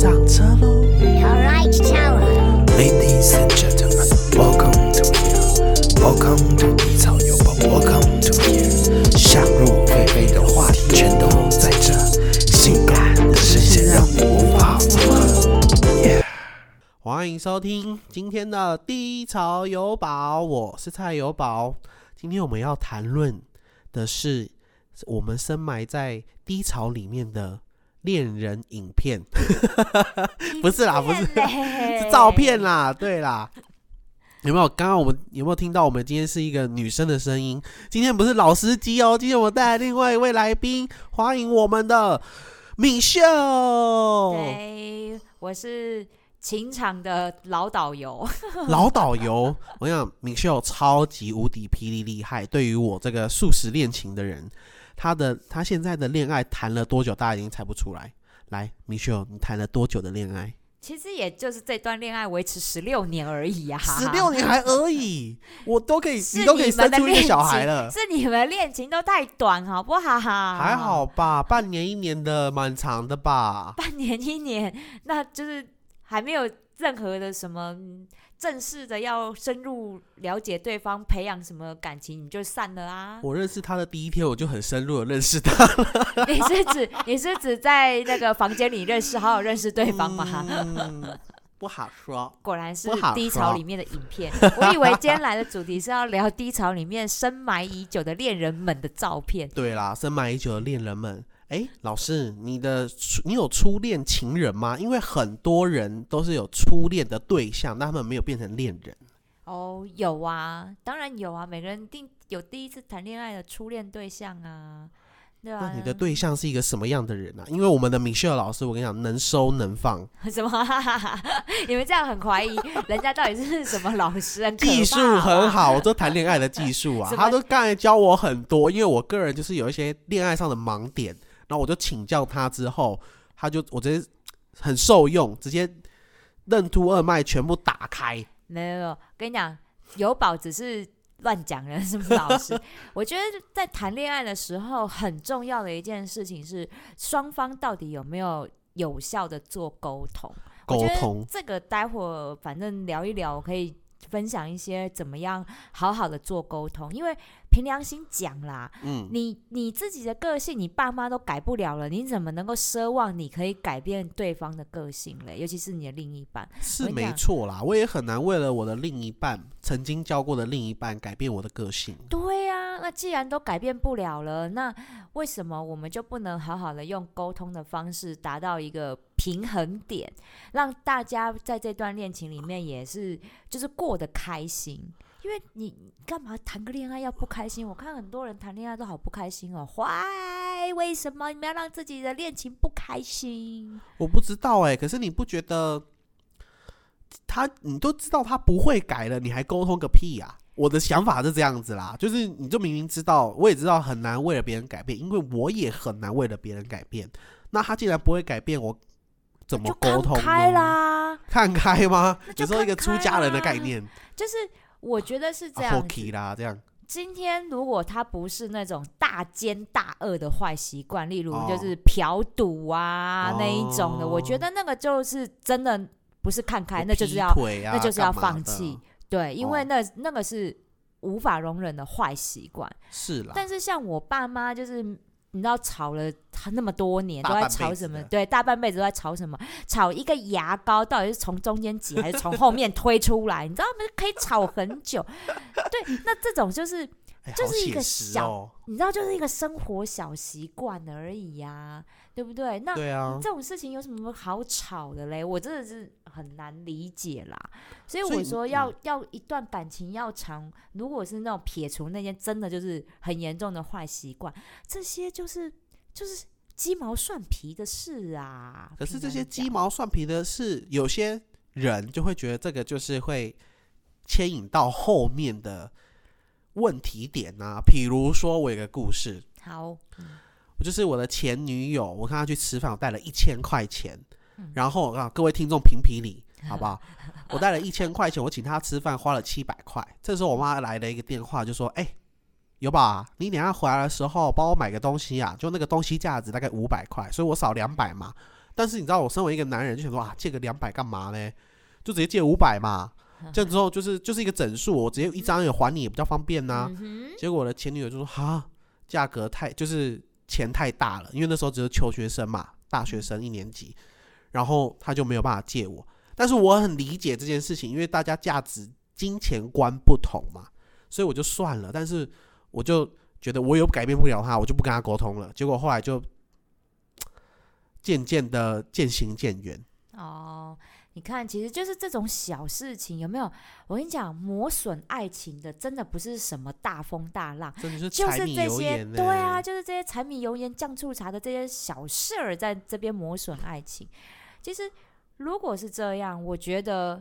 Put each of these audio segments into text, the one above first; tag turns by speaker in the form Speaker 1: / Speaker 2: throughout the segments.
Speaker 1: 上车喽
Speaker 2: Alright,
Speaker 1: tower.，Ladies and gentlemen, welcome to here, welcome to 低潮有宝，welcome to here。想入非非的话题全都在这，性感的声线让你无法负荷。Yeah 欢迎收听今天的低潮有宝，我是蔡有宝。今天我们要谈论的是我们深埋在低潮里面的恋人影片，不是啦，不是是照片啦，对啦。有没有？刚刚我们有没有听到？我们今天是一个女生的声音。今天不是老司机哦，今天我们带来另外一位来宾，欢迎我们的敏秀。
Speaker 3: 对，我是情场的老导游。
Speaker 1: 老导游，我跟你讲，米秀超级无敌霹雳厉害。对于我这个素食恋情的人，他的他现在的恋爱谈了多久？大家已经猜不出来。来，米秀，你谈了多久的恋爱？
Speaker 3: 其实也就是这段恋爱维持十六年而已呀、啊，
Speaker 1: 十六年还而已，我都可以，
Speaker 3: 是
Speaker 1: 你都可以生出一个小孩了。
Speaker 3: 是你们恋情都太短，好不好？
Speaker 1: 还好，吧，半年一年的蛮长的吧。
Speaker 3: 半年一年，那就是还没有任何的什么嗯正式的要深入了解对方，培养什么感情，你就散了啊。
Speaker 1: 我认识他的第一天，我就很深入的认识他。
Speaker 3: 你是指你是指在那个房间里认识，好好认识对方吗？
Speaker 1: 嗯不好说。
Speaker 3: 果然是
Speaker 1: 好
Speaker 3: 低潮里面的影片。我以为今天来的主题是要聊低潮里面深埋已久的恋人们的照片。
Speaker 1: 对啦，深埋已久的恋人们，哎，老师，你的初你有初恋情人吗？因为很多人都是有初恋的对象，但他们没有变成恋人。
Speaker 3: 哦，有啊，当然有啊，每个人定有第一次谈恋爱的初恋对象啊，对啊。
Speaker 1: 那你的对象是一个什么样的人啊？因为我们的米歇尔老师，我跟你讲，能收能放，
Speaker 3: 什么？你们这样很怀疑人家到底是什么老师？
Speaker 1: 技术很好，我 都谈恋爱的技术啊他都刚才教我很多，因为我个人就是有一些恋爱上的盲点，然后我就请教他之后，他就我直接很受用，直接任督二脉全部打开。
Speaker 3: 没有，跟你讲，有宝只是乱讲人，是不是老师？我觉得在谈恋爱的时候，很重要的一件事情是双方到底有没有有效的做沟通。
Speaker 1: 沟通
Speaker 3: 这个待会儿反正聊一聊，可以分享一些怎么样好好的做沟通，因为凭良心讲啦，
Speaker 1: 嗯，
Speaker 3: 你你自己的个性，你爸妈都改不了了，你怎么能够奢望你可以改变对方的个性嘞？尤其是你的另一半。
Speaker 1: 是没错啦，我也很难为了我的另一半，曾经交过的另一半改变我的个性。
Speaker 3: 对那既然都改变不了了，那为什么我们就不能好好的用沟通的方式达到一个平衡点，让大家在这段恋情里面也是就是过得开心？因为你你干嘛谈个恋爱要不开心？我看很多人谈恋爱都好不开心哦，why？为什么你们要让自己的恋情不开心？
Speaker 1: 我不知道哎、可是你不觉得他你都知道他不会改了，你还沟通个屁呀、我的想法是这样子啦，就是你就明明知道，我也知道很难为了别人改变，因为我也很难为了别人改变。那他既然不会改变，我怎么
Speaker 3: 就
Speaker 1: 沟通
Speaker 3: 开啦，
Speaker 1: 看开吗？有时候一个出家人的概念，
Speaker 3: 就是我觉得是这
Speaker 1: 啊
Speaker 3: 样子。
Speaker 1: OK 啦，这样。
Speaker 3: 今天如果他不是那种大奸大恶的坏习惯，例如
Speaker 1: 哦。
Speaker 3: 就是嫖赌啊、
Speaker 1: 哦。
Speaker 3: 那一种的，我觉得那个就是真的不是看开，
Speaker 1: 有
Speaker 3: 那就是要那就是要放弃。对，因为
Speaker 1: 哦
Speaker 3: 那、那个是无法容忍的坏习惯。
Speaker 1: 是啦，
Speaker 3: 但是像我爸妈，就是你知道吵了他那么多年，都在吵什么？对，大半辈子都在吵什么？吵一个牙膏到底是从中间挤还是从后面推出来？你知道吗？可以吵很久。对，那这种就是
Speaker 1: 哎
Speaker 3: 就是一个小
Speaker 1: 哦，
Speaker 3: 你知道，就是一个生活小习惯而已呀、对不对？那
Speaker 1: 对啊
Speaker 3: 这，种事情有什么好吵的嘞？我真的是很难理解啦。所以我说要、
Speaker 1: 嗯
Speaker 3: 要一段感情要长，如果是那种撇除那些真的就是很严重的坏习惯，这些就是就是鸡毛蒜皮的事啊。
Speaker 1: 可是这些鸡毛蒜皮的事，有些人就会觉得这个就是会牵引到后面的问题点呢、比如说，我有个故事，
Speaker 3: 好，
Speaker 1: 我就是我的前女友，我跟她去吃饭，我带了一千块钱，
Speaker 3: 嗯
Speaker 1: 然后啊，各位听众评评理，好不好？我带了一千块钱，我请她吃饭，花了七百块。这时候我妈来了一个电话，就说：“哎、有吧？你等下回来的时候帮我买个东西啊，就那个东西价值大概五百块，所以我少两百嘛。但是你知道，我身为一个男人，就想说啊，借个两百干嘛呢？就直接借五百嘛。这样之后就是就是一个整数，我直接一张也还你也比较方便呐、
Speaker 3: 嗯，
Speaker 1: 结果我的前女友就说哈，价格太就是钱太大了，因为那时候只是求学生嘛，大学生一年级，然后他就没有办法借我。但是我很理解这件事情，因为大家价值金钱观不同嘛，所以我就算了。但是我就觉得我有改变不了他，我就不跟他沟通了。结果后来就渐渐的渐行渐远。
Speaker 3: 哦，你看，其实就是这种小事情，有没有？我跟你讲，磨损爱情的，真的不是什么大风大浪，
Speaker 1: 是
Speaker 3: 就是这些，对啊，就是这些柴米油盐酱醋茶的这些小事儿，在这边磨损爱情。其实，如果是这样，我觉得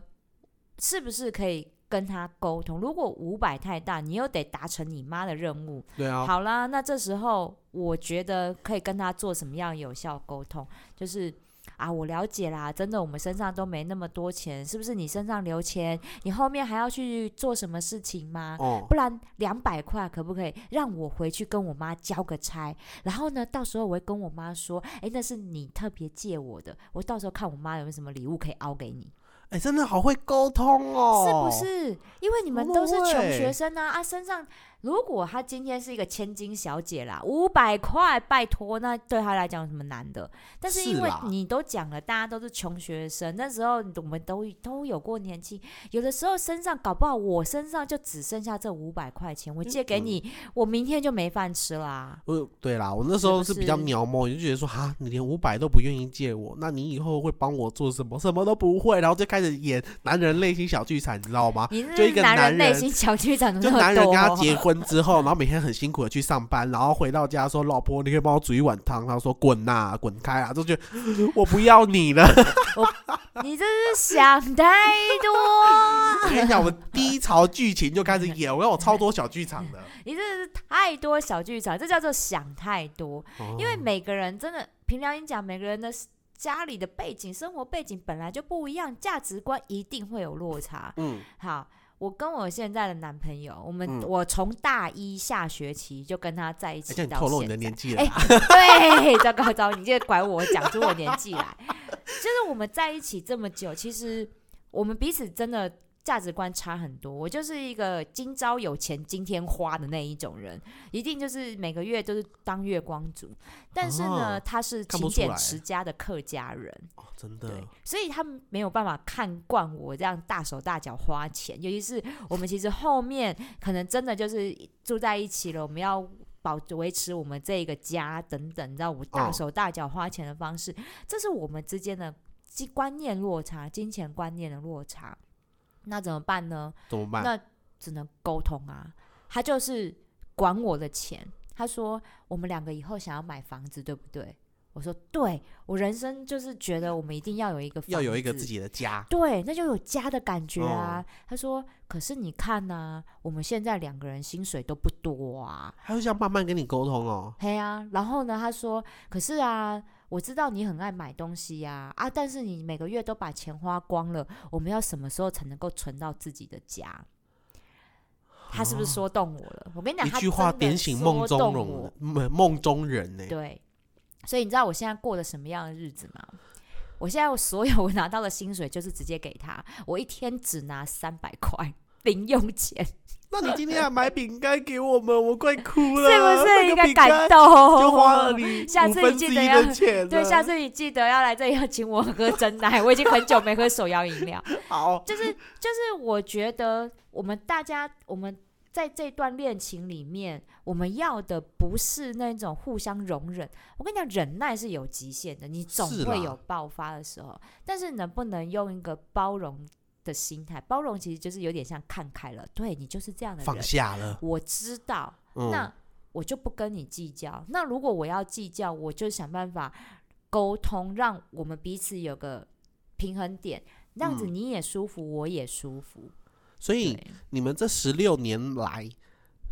Speaker 3: 是不是可以跟他沟通？如果五百太大，你又得达成你妈的任务，
Speaker 1: 对啊，
Speaker 3: 好啦，那这时候我觉得可以跟他做什么样有效沟通，就是。啊，我了解啦，真的，我们身上都没那么多钱，是不是？你身上留钱，你后面还要去做什么事情吗？
Speaker 1: 哦，
Speaker 3: 不然两百块可不可以让我回去跟我妈交个差？然后呢，到时候我会跟我妈说，哎，那是你特别借我的，我到时候看我妈有没有什么礼物可以凹给你，
Speaker 1: 哎、真的好会沟通哦，
Speaker 3: 是不？是？因为你们都是穷学生啊，啊，身上如果她今天是一个千金小姐啦，五百块，拜托，那对她来讲有什么难的？但是因为你都讲了，大家都是穷学生，那时候我们都都有过年纪，有的时候身上搞不好我身上就只剩下这五百块钱，我借给你，我明天就没饭吃啦。
Speaker 1: 呃，对啦，我那时候
Speaker 3: 是
Speaker 1: 比较
Speaker 3: 是
Speaker 1: 渺茫，就觉得说哈，你连五百都不愿意借我，那你以后会帮我做什么？什么都不会，然后就开始演男人内心小剧场，你知道吗？
Speaker 3: 你
Speaker 1: 就一个
Speaker 3: 男
Speaker 1: 男人
Speaker 3: 内心小剧场
Speaker 1: 就男人跟他结婚之后，然后每天很辛苦的去上班，然后回到家说：“老婆，你可以帮我煮一碗汤。”他说：“滚呐、滚开啊！”就觉得我不要你了。
Speaker 3: 你这是想太多，
Speaker 1: 我跟你讲，我低潮剧情就开始演，我有超多小剧场的。
Speaker 3: 你这是太多小剧场，这叫做想太多。因为
Speaker 1: 哦
Speaker 3: 每个人真的凭良心讲，每个人的家里的背景、生活背景本来就不一样，价值观一定会有落差。
Speaker 1: 嗯，
Speaker 3: 好，我跟我现在的男朋友，我们、
Speaker 1: 嗯。
Speaker 3: 我从大一下学期就跟他在一起到
Speaker 1: 透露你的
Speaker 3: 现在
Speaker 1: 年纪了。
Speaker 3: 哎
Speaker 1: 啊，
Speaker 3: 对，糟糕糟，你这拐我讲出我年纪来，就是我们在一起这么久，其实我们彼此真的价值观差很多。我就是一个今朝有钱今天花的那一种人，一定就是每个月都是当月光族。但是呢，
Speaker 1: 哦
Speaker 3: 他是勤俭持家的客家人，
Speaker 1: 哦，真
Speaker 3: 对
Speaker 1: 的，，
Speaker 3: 所以他们没有办法看惯我这样大手大脚花钱，尤其是我们其实后面可能真的就是住在一起了，我们要保维持我们这个家等等，你知道我大
Speaker 1: 哦
Speaker 3: 手大脚花钱的方式，这是我们之间的观念落差、金钱观念的落差。那怎么办呢？
Speaker 1: 怎么办？
Speaker 3: 那只能沟通啊。他就是管我的钱，他说我们两个以后想要买房子，对不对？我说对，我人生就是觉得我们一定要有一个
Speaker 1: 要有一个自己的家。
Speaker 3: 对，那就有家的感觉啊。
Speaker 1: 哦
Speaker 3: 他说：“可是你看呐、我们现在两个人薪水都不多啊，
Speaker 1: 他就这样慢慢跟你沟通哦。
Speaker 3: 嘿啊。然后呢，他说：可是啊，我知道你很爱买东西呀、啊，但是你每个月都把钱花光了，我们要什么时候才能够存到自己的家？”他是不是说动我了？我跟你讲，
Speaker 1: 一句话点醒梦中人，梦梦中人呢。
Speaker 3: 对，所以你知道我现在过的什么样的日子吗？我现在我所有 我拿到的薪水就是直接给他，我一天只拿三百块零用钱，
Speaker 1: 那你今天还买饼干给我们，我快哭了，
Speaker 3: 是不是
Speaker 1: 那
Speaker 3: 应该感动？
Speaker 1: 就花了你
Speaker 3: 下次你记得要。对，下次你记得要来这里要请我喝真奶，我已经很久没喝手摇饮料。
Speaker 1: 好，
Speaker 3: 就是就是，我觉得我们大家我们。在这段恋情里面，我们要的不是那种互相容忍。我跟你讲，忍耐是有极限的，你总会有爆发的时候。但是能不能用一个包容的心态？包容其实就是有点像看开了，对你就是这样的
Speaker 1: 放，下了。
Speaker 3: 我知道，
Speaker 1: 嗯，
Speaker 3: 那我就不跟你计较。那如果我要计较，我就想办法沟通，让我们彼此有个平衡点，这样子
Speaker 1: 嗯
Speaker 3: 你也舒服，我也舒服。
Speaker 1: 所以，你们这十六年来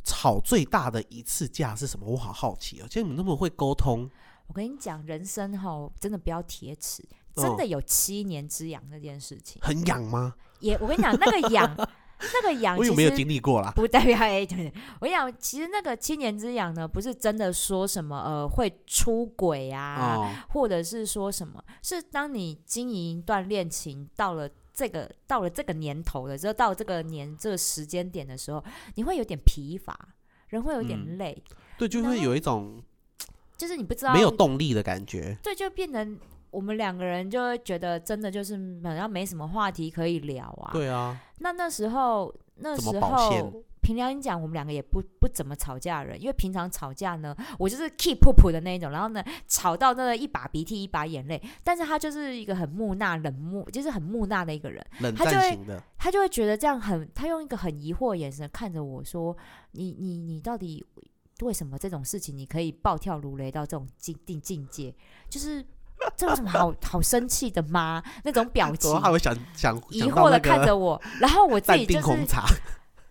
Speaker 1: 吵最大的一次架是什么？我好好奇哦。其实你们那么会沟通，
Speaker 3: 我跟你讲，人生哈真的不要铁齿，真
Speaker 1: 哦
Speaker 3: 的有七年之痒这件事情。
Speaker 1: 很痒吗？
Speaker 3: 也我跟你讲，那个痒 那个痒其
Speaker 1: 我有没有经历过啦？
Speaker 3: 不代表哎，我跟你讲，其实那个七年之痒呢，不是真的说什么呃会出轨啊，
Speaker 1: 哦，
Speaker 3: 或者是说什么，是当你经营一段恋情到了这个到了这个年头的时候，到这个年这个时间点的时候，你会有点疲乏，人会有点
Speaker 1: 嗯
Speaker 3: 累，
Speaker 1: 对，就会
Speaker 3: 后
Speaker 1: 有一种
Speaker 3: 就是你不知道
Speaker 1: 没有动力的感觉。
Speaker 3: 对，就变成我们两个人就会觉得真的就是好像没什么话题可以聊啊。
Speaker 1: 对啊，
Speaker 3: 那那时候那时候。凭良心讲，我们两个也不不怎么吵架的人，因为平常吵架呢，我就是 keep up 的那一种，然后呢，吵到那个一把鼻涕一把眼泪，但是他就是一个很木讷、冷漠，就是很木讷的一个人，
Speaker 1: 冷
Speaker 3: 他就会
Speaker 1: 战型的，
Speaker 3: 他就会觉得这样很，他用一个很疑惑的眼神看着我说：“你你你到底为什么这种事情你可以暴跳如雷到这种境境境界？就是这有什么好 好生气的吗？那种表情
Speaker 1: 怎么，还会想想
Speaker 3: 疑惑的看着我，然后我自己就是？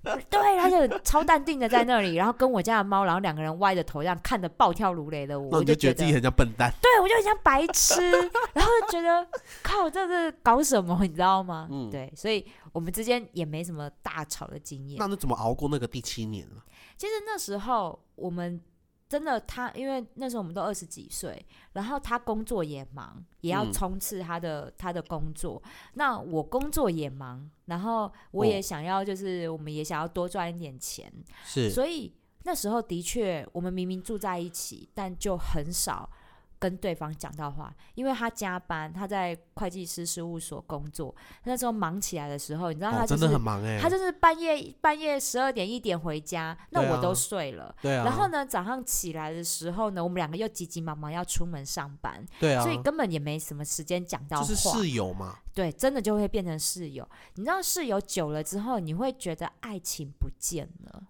Speaker 3: 对，他就超淡定的在那里，然后跟我家的猫，然后两个人歪着头这样看着暴跳如雷的我，我
Speaker 1: 就觉得自己很像笨蛋。
Speaker 3: 对，我就很像白痴，然后就觉得靠，这是搞什么，你知道吗？
Speaker 1: 嗯
Speaker 3: 对，所以我们之间也没什么大吵的经验
Speaker 1: 那。你怎么熬过那个第七年了？
Speaker 3: 其实那时候我们真的他，因为那时候我们都二十几岁，然后他工作也忙，也要
Speaker 1: 嗯。
Speaker 3: 冲刺他的、他的工作。那我工作也忙，然后我也
Speaker 1: 哦。
Speaker 3: 想要，就是我们也想要多赚一点钱，
Speaker 1: 是。
Speaker 3: 所以那时候的确，我们明明住在一起，但就很少跟对方讲到话，因为他加班，他在会计师事务所工作，那时候忙起来的时候，你知道他
Speaker 1: 哦，真
Speaker 3: 就是、
Speaker 1: 的很忙哎。
Speaker 3: 他就是半夜半夜十二点一点回家，那我都睡了。
Speaker 1: 对啊，
Speaker 3: 然后呢，早上起来的时候呢，我们两个又急急忙忙要出门上班，
Speaker 1: 对啊，
Speaker 3: 所以根本也没什么时间讲到话。
Speaker 1: 就是室友嘛。
Speaker 3: 对，真的就会变成室友。你知道室友久了之后，你会觉得爱情不见了。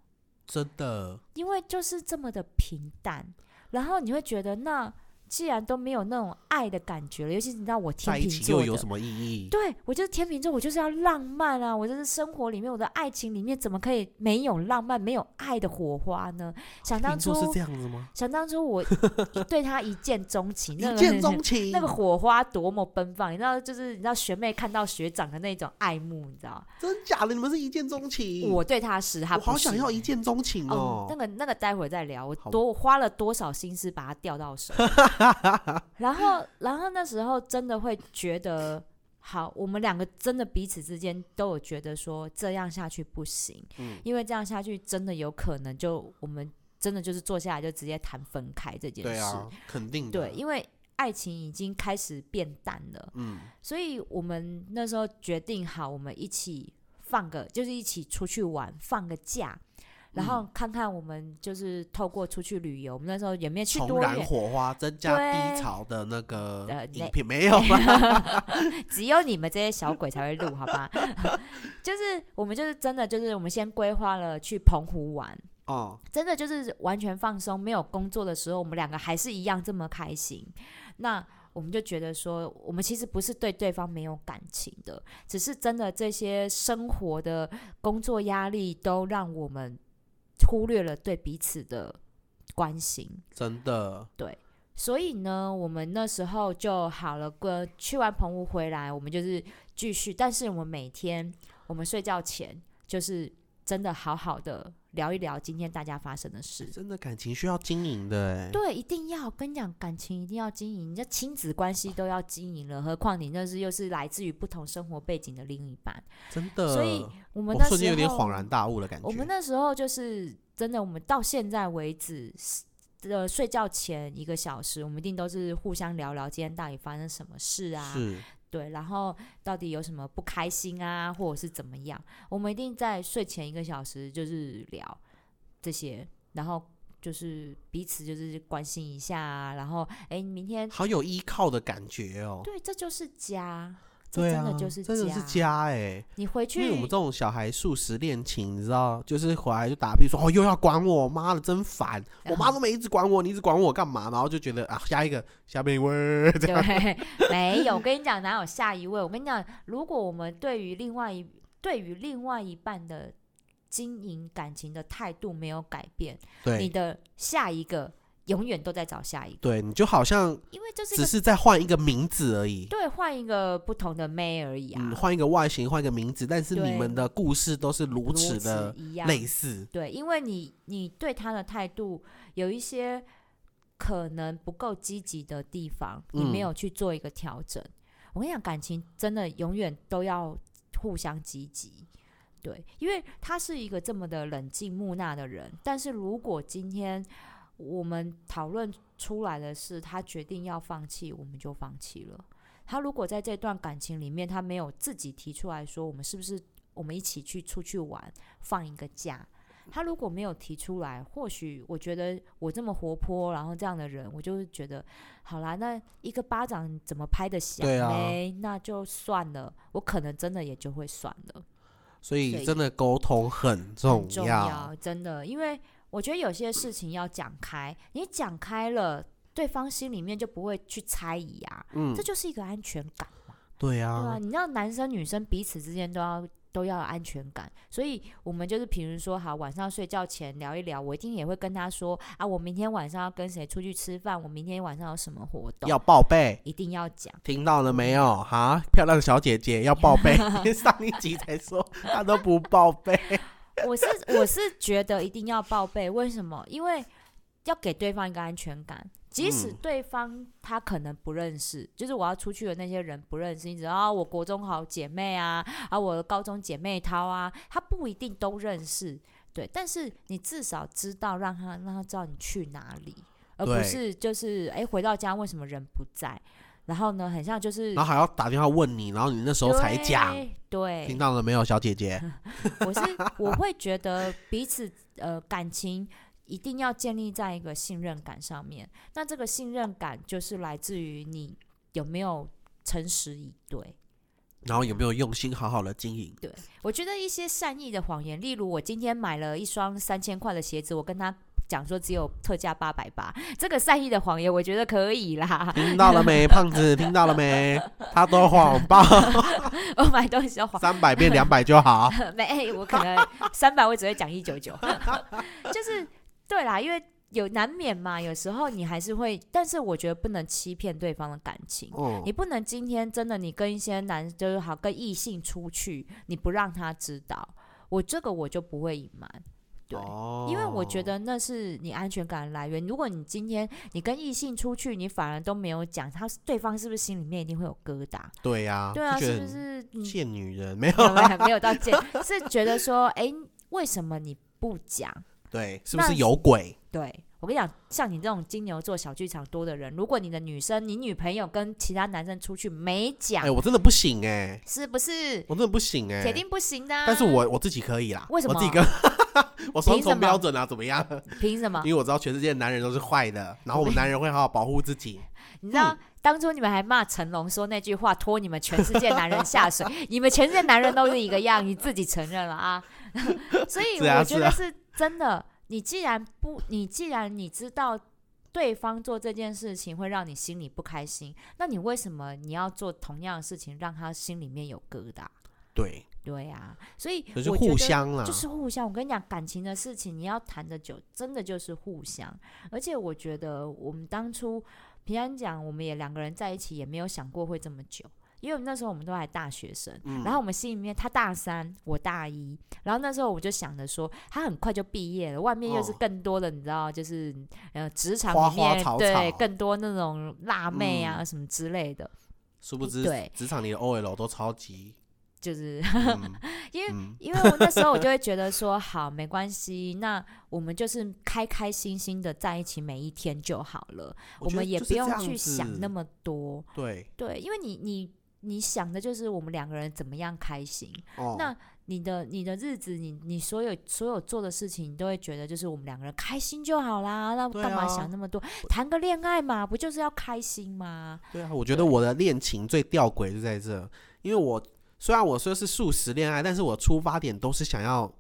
Speaker 1: 真的，
Speaker 3: 因为就是这么的平淡，然后你会觉得，那既然都没有那种爱的感觉了，尤其是你知道我天
Speaker 1: 在一起
Speaker 3: 秤座
Speaker 1: 有什么意义？
Speaker 3: 对我就是天秤座，我就是要浪漫啊！我就是生活里面，我的爱情里面怎么可以没有浪漫、没有爱的火花呢？想当初
Speaker 1: 是这样子吗？
Speaker 3: 想当初我对他一见钟情，那个
Speaker 1: 一见钟情，
Speaker 3: 那个火花多么奔放，你知道，就是你知道学妹看到学长的那种爱慕，你知道，
Speaker 1: 真假的？你们是一见钟情？
Speaker 3: 我对他是，他
Speaker 1: 我好
Speaker 3: 是
Speaker 1: 想要一见钟情
Speaker 3: 哦
Speaker 1: 哦，。
Speaker 3: 那个那个待会儿再聊，我
Speaker 1: 好
Speaker 3: 多我花了多少心思把他钓到手，然后然后那时候真的会觉得，好，我们两个真的彼此之间都有觉得说这样下去不行，
Speaker 1: 嗯。
Speaker 3: 因为这样下去真的有可能就我们真的就是坐下来就直接谈分开这件事，
Speaker 1: 对啊，肯定的。
Speaker 3: 对，因为爱情已经开始变淡了，
Speaker 1: 嗯，
Speaker 3: 所以我们那时候决定好，我们一起放个，就是一起出去玩，放个假，然
Speaker 1: 嗯
Speaker 3: 后看看我们就是透过出去旅游，我们那时候有没有去
Speaker 1: 重燃
Speaker 3: 远？
Speaker 1: 火花，增加低潮的那个
Speaker 3: 呃
Speaker 1: 影片没有吗。
Speaker 3: 只有你们这些小鬼才会录，好吧？就是我们就是真的就是我们先规划了去澎湖玩，
Speaker 1: 哦，
Speaker 3: 真的就是完全放松，没有工作的时候，我们两个还是一样这么开心。那我们就觉得说，我们其实不是对对方没有感情的，只是真的这些生活的工作压力都让我们忽略了对彼此的关心。
Speaker 1: 真的，对
Speaker 3: 所以呢，我们那时候就好了，过去完澎湖回来，我们就是继续，但是我们每天我们睡觉前就是真的好好的聊一聊今天大家发生的事。
Speaker 1: 真的感情需要经营的哎。
Speaker 3: 对，一定要跟你讲，感情一定要经营，你这亲子关系都要经营了，何况你那是又是来自于不同生活背景的另一半。
Speaker 1: 真的，
Speaker 3: 所以我们那时候
Speaker 1: 瞬间有点恍然大悟的感觉。
Speaker 3: 我们那时候就是真的，我们到现在为止，呃，睡觉前一个小时，我们一定都是互相聊聊今天到底发生什么事啊，
Speaker 1: 是
Speaker 3: 对，然后到底有什么不开心啊，或者是怎么样，我们一定在睡前一个小时就是聊这些，然后就是彼此就是关心一下啊，然后哎，明天
Speaker 1: 好有依靠的感觉哦。
Speaker 3: 对，这就是家，这
Speaker 1: 对啊，
Speaker 3: 真的就是
Speaker 1: 真的是家哎。
Speaker 3: 你回去
Speaker 1: 因为我们这种小孩素食恋情，你知道，就是回来就打屁说哦又要管我，妈的真烦，我妈都没一直管我，你一直管我干嘛？然后就觉得啊下一个下面一位这样，
Speaker 3: 对，没有。我跟你讲，哪有下一位？我跟你讲，如果我们对于另外一对于另外一半的经营感情的态度没有改变，你，的下一个永远都在找下一个，
Speaker 1: 对，你就好像
Speaker 3: 因为就是一个
Speaker 1: 只是在换一个名字而已。
Speaker 3: 对换一个不同的妹而已啊，
Speaker 1: 嗯，换一个外形，换一个名字，但是你们的故事都是如
Speaker 3: 如
Speaker 1: 此的
Speaker 3: 一样。
Speaker 1: 类似。
Speaker 3: 对，因为你你对他的态度有一些可能不够积极的地方，你没
Speaker 1: 嗯
Speaker 3: 有去做一个调整。我跟你讲，感情真的永远都要互相积极。对，因为他是一个这么的冷静木讷的人，但是如果今天我们讨论出来的是他决定要放弃，我们就放弃了。他如果在这段感情里面，他没有自己提出来说，我们是不是我们一起去出去玩，放一个假？他如果没有提出来，或许我觉得我这么活泼，然后这样的人，我就会觉得，好啦，那一个巴掌怎么拍得响
Speaker 1: 对啊
Speaker 3: 呢？那就算了，我可能真的也就会算了。
Speaker 1: 所以真的沟通很重
Speaker 3: 很重要，真的，因为我觉得有些事情要讲开，你讲开了，对方心里面就不会去猜疑啊，
Speaker 1: 嗯
Speaker 3: 这，就是一个安全感嘛，
Speaker 1: 对
Speaker 3: 对啊，
Speaker 1: 啊，
Speaker 3: 你知道男生女生彼此之间都要。都要有安全感，所以我们就是，比如说，好，晚上睡觉前聊一聊，我一定也会跟他说啊，我明天晚上要跟谁出去吃饭，我明天晚上有什么活动，
Speaker 1: 要报备。
Speaker 3: 一定要讲。
Speaker 1: 听到了没有？哈，漂亮的小姐姐要报备。上一集才说她都不报备，
Speaker 3: 我是我是觉得一定要报备，为什么？因为要给对方一个安全感，即使
Speaker 1: 嗯
Speaker 3: 对方他可能不认识，就是我要出去的那些人不认识，你知道啊，我国中好姐妹啊，啊，我的高中姐妹涛啊，他不一定都认识，对，但是你至少知道让他让他知道你去哪里，而不是就是哎、回到家为什么人不在，然后呢，很像就是
Speaker 1: 然后还要打电话问你，然后你那时候才讲。
Speaker 3: 对，对
Speaker 1: 听到了没有，小姐姐？
Speaker 3: 我是我会觉得彼此呃感情一定要建立在一个信任感上面。那这个信任感就是来自于你有没有诚实以对。
Speaker 1: 然后有没有用心好好的经营？
Speaker 3: 对我觉得一些善意的谎言，例如我今天买了一双三千块的鞋子，我跟他讲说只有特价八百八，这个善意的谎言我觉得可以啦。
Speaker 1: 听到了没，胖子？听到了没？他都谎报，
Speaker 3: 我买东西要谎
Speaker 1: 三百变两百就好。
Speaker 3: 没，我可能三百，我只会讲一九九，就是对啦，因为有难免嘛，有时候你还是会，但是我觉得不能欺骗对方的感情。
Speaker 1: 哦
Speaker 3: 你，不能今天真的你跟一些男就是好跟异性出去，你不让他知道，我这个我就不会隐瞒。对，
Speaker 1: 哦
Speaker 3: 因为我觉得那是你安全感的来源。如果你今天你跟异性出去，你反而都没有讲，他对方是不是心里面一定会有疙瘩？
Speaker 1: 对呀，
Speaker 3: 对啊，是不是？
Speaker 1: 贱女人没有？
Speaker 3: 没有没有到贱，是觉得说，哎、为什么你不讲？
Speaker 1: 对，是不是有鬼？
Speaker 3: 对我跟你讲，像你这种金牛座小剧场多的人，如果你的女生、你女朋友跟其他男生出去没讲，
Speaker 1: 哎，我真的不行哎，
Speaker 3: 是不是
Speaker 1: 我真的不行哎。
Speaker 3: 铁定不行的啊、
Speaker 1: 但是我我自己可以啦，
Speaker 3: 为什么
Speaker 1: 我自己跟 我双重标准啊，怎么样？
Speaker 3: 凭什么
Speaker 1: 因？为我知道全世界的男人都是坏的，然后我们男人会好好保护自己。
Speaker 3: 你知道、当初你们还骂成龙说那句话拖你们全世界男人下水，你们全世界男人都是一个样，你自己承认了啊。所以我觉得
Speaker 1: 是
Speaker 3: 是真的。你既然不，你既然你知道对方做这件事情会让你心里不开心，那你为什么你要做同样的事情让他心里面有疙瘩？
Speaker 1: 对，
Speaker 3: 对啊，所以
Speaker 1: 就是互相啦。
Speaker 3: 就是互相。我跟你讲，感情的事情你要谈的久，真的就是互相。而且我觉得我们当初平安讲，我们也两个人在一起，也没有想过会这么久。因为那时候我们都还大学生，
Speaker 1: 嗯
Speaker 3: 然后我们心里面他大三，我大一，然后那时候我就想着说，他很快就毕业了，外面又是
Speaker 1: 哦
Speaker 3: 更多的，你知道，就是呃职场里
Speaker 1: 花花
Speaker 3: 面
Speaker 1: 草
Speaker 3: 对更多那种辣妹啊、
Speaker 1: 嗯
Speaker 3: 什么之类的，
Speaker 1: 殊不知
Speaker 3: 对
Speaker 1: 职场里的 OL 都超级，
Speaker 3: 就是
Speaker 1: 嗯
Speaker 3: 因为
Speaker 1: 嗯
Speaker 3: 因为我那时候我就会觉得说，好，没关系，那我们就是开开心心的在一起每一天就好了，我们也不用去想那么多。
Speaker 1: 对
Speaker 3: 对，因为你你你想的就是我们两个人怎么样开心，
Speaker 1: 哦。
Speaker 3: 那你的你的日子，你你所有所有做的事情，你都会觉得就是我们两个人开心就好啦，那干嘛
Speaker 1: 啊
Speaker 3: 想那么多？谈个恋爱嘛，不就是要开心吗？
Speaker 1: 对啊，我觉得我的恋情最吊诡就在这，因为我虽然我说是素食恋爱，但是我出发点都是想要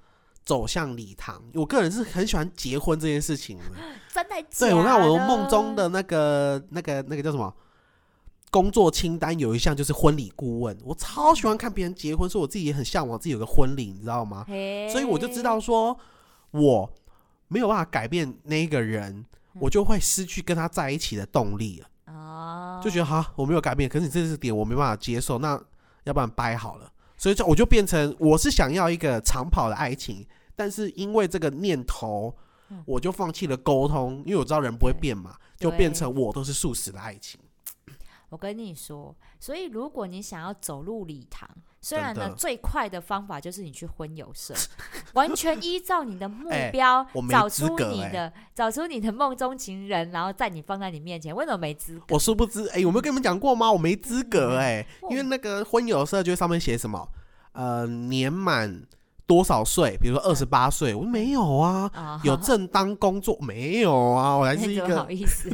Speaker 1: 走向礼堂。我个人是很喜欢结婚这件事情的。
Speaker 3: 真的假的？
Speaker 1: 对，我看我梦中的那个、那个、那个叫什么工作清单有一项就是婚礼顾问，我超喜欢看别人结婚，所以我自己也很向往自己有个婚礼，你知道吗？所以我就知道说，我没有办法改变那一个人，我就会失去跟他在一起的动力了，
Speaker 3: 哦，
Speaker 1: 就觉得哈我没有改变，可是你这是点我没办法接受，那要不然掰好了，所以就我就变成我是想要一个长跑的爱情，但是因为这个念头
Speaker 3: 嗯，
Speaker 1: 我就放弃了沟通，因为我知道人不会变嘛，就变成我都是素食的爱情。
Speaker 3: 我跟你说，所以如果你想要走入礼堂，虽然呢最快的方法就是你去婚友社，完全依照你的目
Speaker 1: 哎
Speaker 3: 标、找出你的、找出你的梦中情人，然后在你放在你面前，为什么没资格？
Speaker 1: 我殊不知，哎、我没有跟你们讲过吗？我没资格哎、
Speaker 3: 哦
Speaker 1: 因为那个婚友社就会上面写什么，呃，年满多少岁，比如说二十八岁，我说没有啊，
Speaker 3: 啊，
Speaker 1: 有正当工作？没有啊，我还是一
Speaker 3: 那怎么好
Speaker 1: 个，
Speaker 3: 意思？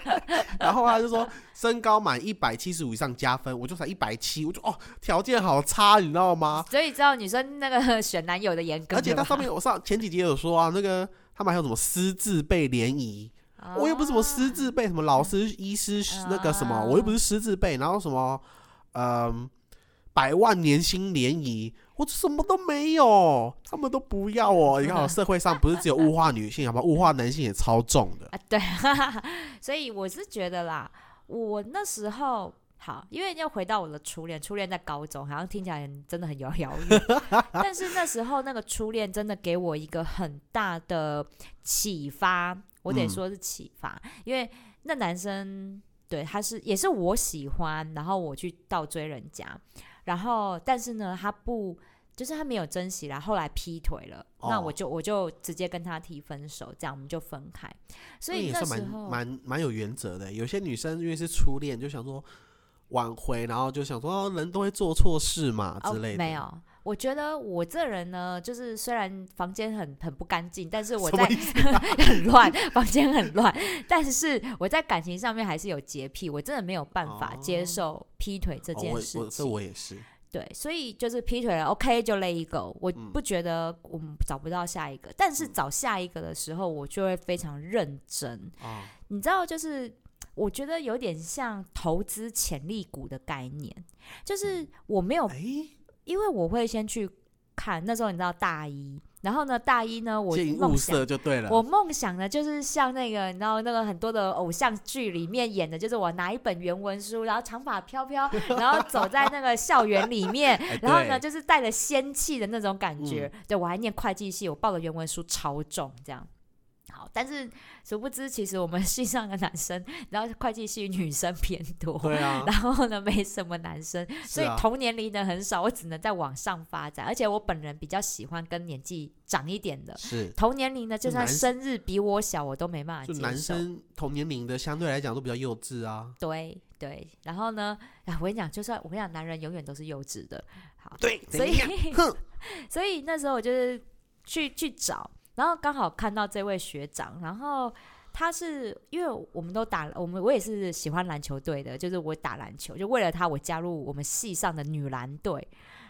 Speaker 1: 然后他就说身高满一百七十五以上加分，我就才一百七，我就哦条件好差，你知道吗？
Speaker 3: 所以知道女生那个选男友的严格，
Speaker 1: 而且他上面我上前几集有说啊，那个他们还有什么师字辈联谊，我又不是什么师字辈，什么老师、医师那个什么，
Speaker 3: 啊
Speaker 1: 我又不是师字辈，然后什么，嗯、百万年薪联谊，我什么都没有，他们都不要哦。你看，哦社会上不是只有物化女性，好吧，物化男性也超重的。
Speaker 3: 啊，对，所以我是觉得啦，我那时候好，因为要回到我的初恋，初恋在高中，好像听起来真的很遥遥远，但是那时候那个初恋真的给我一个很大的启发，我得
Speaker 1: 嗯
Speaker 3: 说是启发，因为那男生对他是也是我喜欢，然后我去倒追人家，然后但是呢，他不。就是他没有珍惜啦，后来劈腿了，那
Speaker 1: 哦
Speaker 3: 我就我就直接跟他提分手，这样我们就分开。所以
Speaker 1: 是蛮
Speaker 3: 候
Speaker 1: 蛮蛮有原则的。有些女生因为是初恋，就想说挽回，然后就想说哦，人都会做错事嘛之类的。
Speaker 3: 哦。没有，我觉得我这人呢，就是虽然房间很很不干净，但是我在 很乱，房间很乱，但是我在感情上面还是有洁癖，我真的没有办法接受劈腿这件事情。
Speaker 1: 我这我也是。
Speaker 3: 对，所以就是劈腿了，OK 就 let it go。我
Speaker 1: 嗯
Speaker 3: 不觉得我们找不到下一个，但是找下一个的时候，我就会非常认真。
Speaker 1: 啊，
Speaker 3: 你知道，就是我觉得有点像投资潜力股的概念，就是我没有
Speaker 1: 哎、
Speaker 3: 因为我会先去看，那时候你知道大一，然后呢，大一呢，我梦想
Speaker 1: 色就对了。
Speaker 3: 我梦想呢，就是像那个你知道那个很多的偶像剧里面演的，就是我拿一本原文书，然后长发飘飘，然后走在那个校园里面，
Speaker 1: 哎
Speaker 3: 然后呢，就是带着仙气的那种感觉。
Speaker 1: 嗯
Speaker 3: 对我还念会计系，我报的原文书超重，这样。好，但是殊不知，其实我们 系上的男生，然后会计系女生偏多，
Speaker 1: 对啊，
Speaker 3: 然后呢，没什么男生，所以同年龄的很少，我只能在往上发展。而且我本人比较喜欢跟年纪长一点的，
Speaker 1: 是。
Speaker 3: 同年龄的，就算生日比我小，我都没办法接受。
Speaker 1: 就男生同年龄的相对来讲都比较幼稚啊。
Speaker 3: 对对，然后呢，哎，我跟你讲，就算我跟你讲，男人永远都是幼稚的。好，
Speaker 1: 对，
Speaker 3: 所以
Speaker 1: 哼，
Speaker 3: 所以那时候我就是去去找，然后刚好看到这位学长，然后他是因为我们都打，我们我也是喜欢篮球队的，就是我打篮球，就为了他，我加入我们系上的女篮队。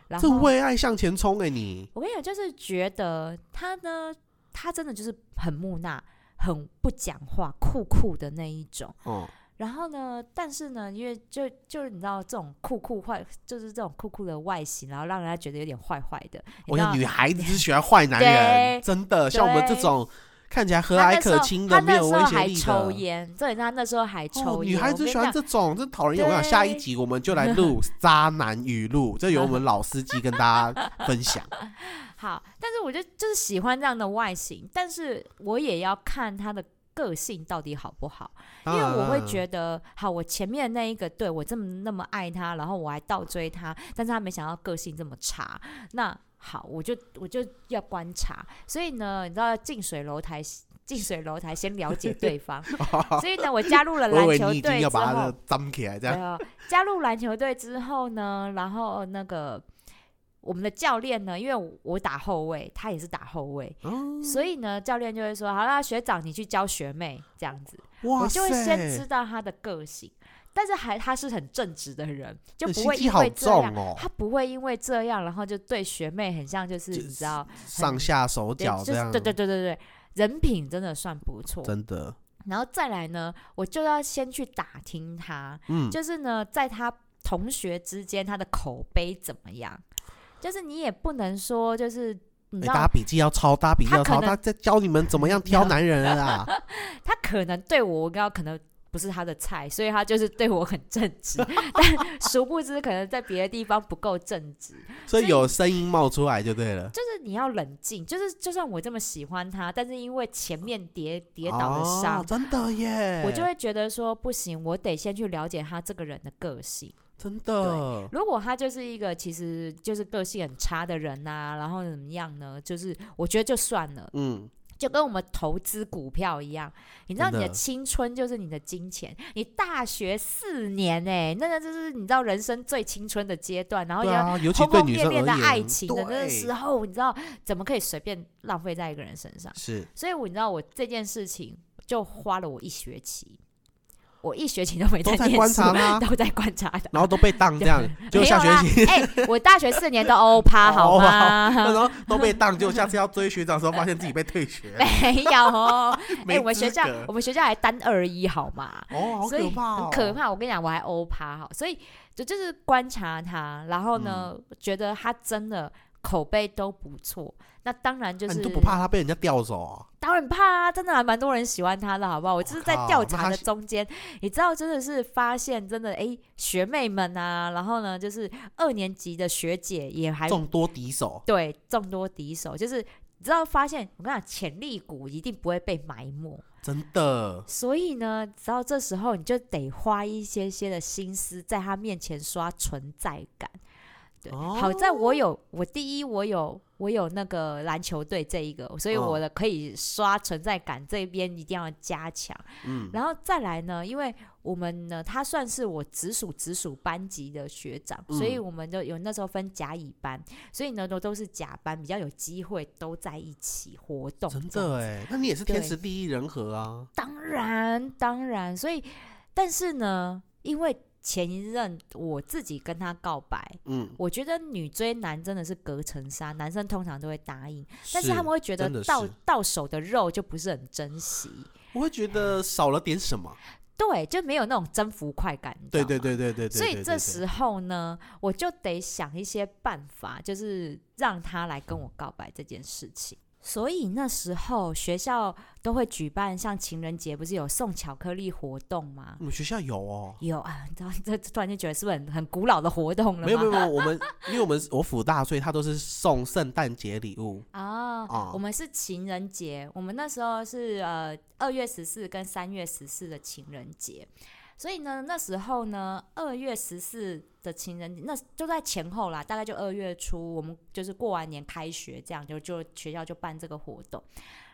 Speaker 3: 然
Speaker 1: 这
Speaker 3: 后
Speaker 1: 为爱向前冲哎、你
Speaker 3: 我跟你讲，就是觉得他呢，他真的就是很木讷，很不讲话，酷酷的那一种。
Speaker 1: 哦，
Speaker 3: 然后呢，但是呢，因为就就是你知道这种酷酷坏，就是这种酷酷的外形，然后让人家觉得有点坏坏的。
Speaker 1: 我想女孩子是喜欢坏男人，真的，像我们这种看起来和蔼可亲的、没有威胁力的。
Speaker 3: 抽烟，重点是他那时候还抽。
Speaker 1: 女孩子喜欢这种，这讨人厌。我想下一集我们就来录 渣男语录，这由我们老司机跟大家 分享。
Speaker 3: 好，但是我就就是喜欢这样的外形，但是我也要看他的个性到底好不好，因为我会，觉得，好，我前面那一个对我这么那么爱他，然后我还倒追他，但是他没想到个性这么差，那好，我就我就要观察，所以呢，你知道近水楼台。近水楼台，先了解对方。所以呢，我加入了篮球队之后
Speaker 1: 张起来，这样
Speaker 3: 加入篮球队之后呢，然后那个我们的教练呢，因为我我打后卫，他也是打后卫，
Speaker 1: 哦
Speaker 3: 所以呢，教练就会说：“好啦，学长你去教学妹这样子。”
Speaker 1: 哇
Speaker 3: 我就会先知，道他的个性，但是还他是很正直的人，就不会因为这样，
Speaker 1: 哦，
Speaker 3: 他不会因为这样，然后就对学妹很像，就是你知道，
Speaker 1: 上下手
Speaker 3: 对
Speaker 1: 脚这样，
Speaker 3: 就是对对对对对，人品真的算不错。
Speaker 1: 真的，
Speaker 3: 然后再来呢，我就要先去打听他，
Speaker 1: 嗯，
Speaker 3: 就是呢，在他同学之间，他的口碑怎么样？就是你也不能说，就是你
Speaker 1: 哎
Speaker 3: 知道，
Speaker 1: 大家笔记要抄，大家笔记要抄，
Speaker 3: 他
Speaker 1: 他在教你们怎么样挑男人啊。
Speaker 3: 他可能对我，我刚可能不是他的菜，所以他就是对我很正直，但殊不知可能在别的地方不够正直。
Speaker 1: 所以有声音冒出来就对了。
Speaker 3: 就是你要冷静，就是就算我这么喜欢他，但是因为前面跌跌倒的伤，
Speaker 1: 哦，真的耶，
Speaker 3: 我就会觉得说不行，我得先去了解他这个人的个性。
Speaker 1: 真的，
Speaker 3: 如果他就是一个其实就是个性很差的人呐、然后怎么样呢？就是我觉得就算了，
Speaker 1: 嗯，
Speaker 3: 就跟我们投资股票一样，你知道你的青春就是你的金钱，你大学四年哎、那个就是你知道人生最青春的阶段，然后要轰轰
Speaker 1: 对女生
Speaker 3: 烈烈的爱情的那个时候，你知道怎么可以随便浪费在一个人身上？
Speaker 1: 是。
Speaker 3: 所以我你知道我这件事情就花了我一学期，我一学期都没
Speaker 1: 都在观察他
Speaker 3: 都在观察他。
Speaker 1: 然后都被当这样，就下学期，
Speaker 3: 哎、我大学四年都欧趴好
Speaker 1: 哦
Speaker 3: 吗？
Speaker 1: 然后都被当，就下次要追学长的时候，发现自己被退学了，
Speaker 3: 没有哦，哎、
Speaker 1: 没
Speaker 3: 我们学校我们学校还单二一好吗？
Speaker 1: 哦，好可怕，
Speaker 3: 很可。怕。我跟你讲，我还欧趴好，所以就就是观察他，然后呢，
Speaker 1: 嗯
Speaker 3: 觉得他真的口碑都不错。那当然就是
Speaker 1: 那你都不怕他被人家调走啊？
Speaker 3: 当然怕啊，真的还蛮多人喜欢他的，好不好？我就是在调查的中间，你知道，真的是发现真的哎、学妹们啊，然后呢，就是二年级的学姐也还
Speaker 1: 众多敌手，
Speaker 3: 对众多敌手，就是你知道发现，我跟你讲，潜力股一定不会被埋没，
Speaker 1: 真的
Speaker 3: 所以呢，只要这时候你就得花一些些的心思在他面前刷存在感。对，
Speaker 1: 哦
Speaker 3: 好在我有我第一我有我有那个篮球队这一个，所以
Speaker 1: 哦
Speaker 3: 我的可以刷存在感这边一定要加强。
Speaker 1: 嗯，
Speaker 3: 然后再来呢，因为我们呢，他算是我直属直属班级的学长，
Speaker 1: 嗯
Speaker 3: 所以我们就有那时候分甲乙班，所以呢都都是甲班，比较有机会都在一起活动。
Speaker 1: 真的哎，那你也是天
Speaker 3: 对
Speaker 1: 时地利人和啊，
Speaker 3: 当然，当然，所以，但是呢，因为前一任我自己跟他告白，
Speaker 1: 嗯，
Speaker 3: 我觉得女追男真的是隔层纱，男生通常都会答应，但是
Speaker 1: 是
Speaker 3: 他们会觉得到到手的肉就不是很珍惜，
Speaker 1: 我会觉得少了点什么，
Speaker 3: 对，就没有那种征服快感，
Speaker 1: 对对对对对对，
Speaker 3: 所以这时候呢，我就得想一些办法，就是让他来跟我告白这件事情。所以那时候学校都会举办像情人节，不是有送巧克力活动吗？
Speaker 1: 我们学校有哦。
Speaker 3: 有啊，你知道这突然间觉得是不是很很古老的活动了吗？
Speaker 1: 没有没有没有，我们因为我们 我辅大，所以他都是送圣诞节礼物。
Speaker 3: 啊，
Speaker 1: 啊
Speaker 3: 我们是情人节，我们那时候是呃二月十四跟三月十四的情人节，所以呢那时候呢二月十四的情人节，那就在前后啦，大概就二月初，我们就是过完年开学这样，就就学校就办这个活动。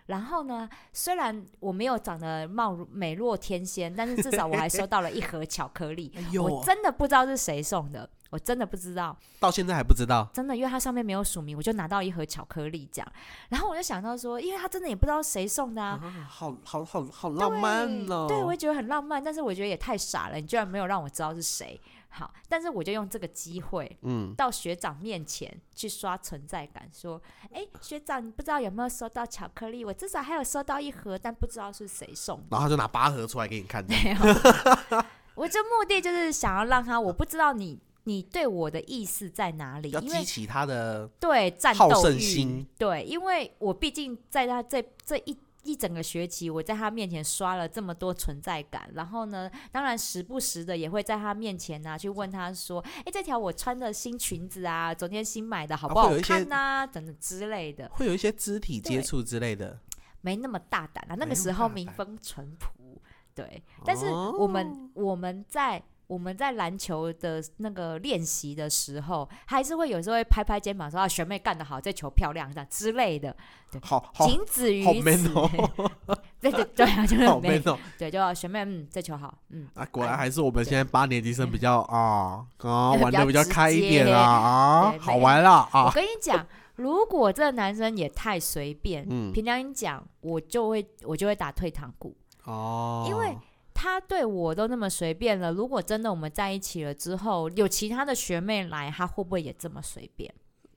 Speaker 3: 然后呢，虽然我没有长得貌美若天仙，但是至少我还收到了一盒巧克力。
Speaker 1: 哎
Speaker 3: 我，真的不知道是谁送的，我真的不知道。
Speaker 1: 到现在还不知道。
Speaker 3: 真的，因为它上面没有署名，我就拿到一盒巧克力这样。然后我就想到说，因为他真的也不知道谁送的啊，
Speaker 1: 啊，好好好好浪漫哦！
Speaker 3: 对，我也觉得很浪漫，但是我觉得也太傻了，你居然没有让我知道是谁。好，但是我就用这个机会
Speaker 1: 嗯，
Speaker 3: 到学长面前去刷存在感，说：“哎，学长，你不知道有没有收到巧克力？我至少还有收到一盒，但不知道是谁送的。”
Speaker 1: 然后他就拿八盒出来给你看。
Speaker 3: 没有，我这目的就是想要让他，我不知道你你对我的意思在哪里，
Speaker 1: 要激起他的
Speaker 3: 对战
Speaker 1: 好胜
Speaker 3: 斗欲
Speaker 1: 心，
Speaker 3: 对，因为我毕竟在他这这一一整个学期，我在他面前刷了这么多存在感，然后呢，当然时不时的也会在他面前呢、去问他说：“哎，这条我穿的新裙子啊，昨天新买的，好不好看呐、等等之类的，
Speaker 1: 会有一些肢体接触之类的。
Speaker 3: 没那么大胆啊。那个时候民风淳朴，对。但是我们、我们在我们在篮球的那个练习的时候，还是会有时候会拍拍肩膀说：“啊，学妹干得好，这球漂亮，这样之类的。”
Speaker 1: 对好好
Speaker 3: 仅止于
Speaker 1: 好
Speaker 3: 此。
Speaker 1: man 哦，
Speaker 3: 对对对啊，就是
Speaker 1: 好
Speaker 3: 没
Speaker 1: man 哦！
Speaker 3: 对，就要学妹，嗯，这球好，嗯，
Speaker 1: 啊，果然还是我们现在八年级生比较 啊啊玩的 比较
Speaker 3: 直
Speaker 1: 开一点
Speaker 3: 接
Speaker 1: 啊啊，好玩啦
Speaker 3: 我
Speaker 1: 啊！
Speaker 3: 跟你讲，如果这个男生也太随便，
Speaker 1: 嗯
Speaker 3: 凭良心讲，我就会我就会打退堂鼓。
Speaker 1: 哦，
Speaker 3: 因为他对我都那么随便了，如果真的我们在一起了之后，有其他的学妹来，他会不会也这么随便？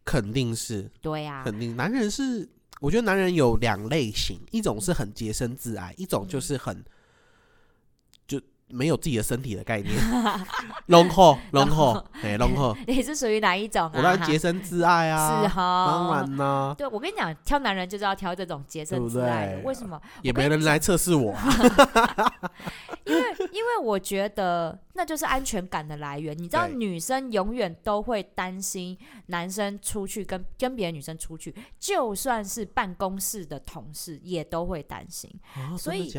Speaker 1: 肯定是。
Speaker 3: 对呀、
Speaker 1: 肯定，男人是我觉得男人有两类型，一种是很洁身自爱，一种
Speaker 3: 嗯
Speaker 1: 就是很就没有自己的身体的概念，龙 后龙后哎龙后，
Speaker 3: 你是属于哪一种啊？
Speaker 1: 我当然洁身自爱啊，
Speaker 3: 是哈，
Speaker 1: 当然啦，
Speaker 3: 对，我跟你讲，挑男人就是要挑这种洁身自爱的。
Speaker 1: 对对
Speaker 3: 为什么？
Speaker 1: 也没人来测试我啊，
Speaker 3: 因为因为我觉得那就是安全感的来源。你知道，女生永远都会担心男生出去跟跟别的女生出去，就算是办公室的同事也都会担心。
Speaker 1: 啊
Speaker 3: 所以？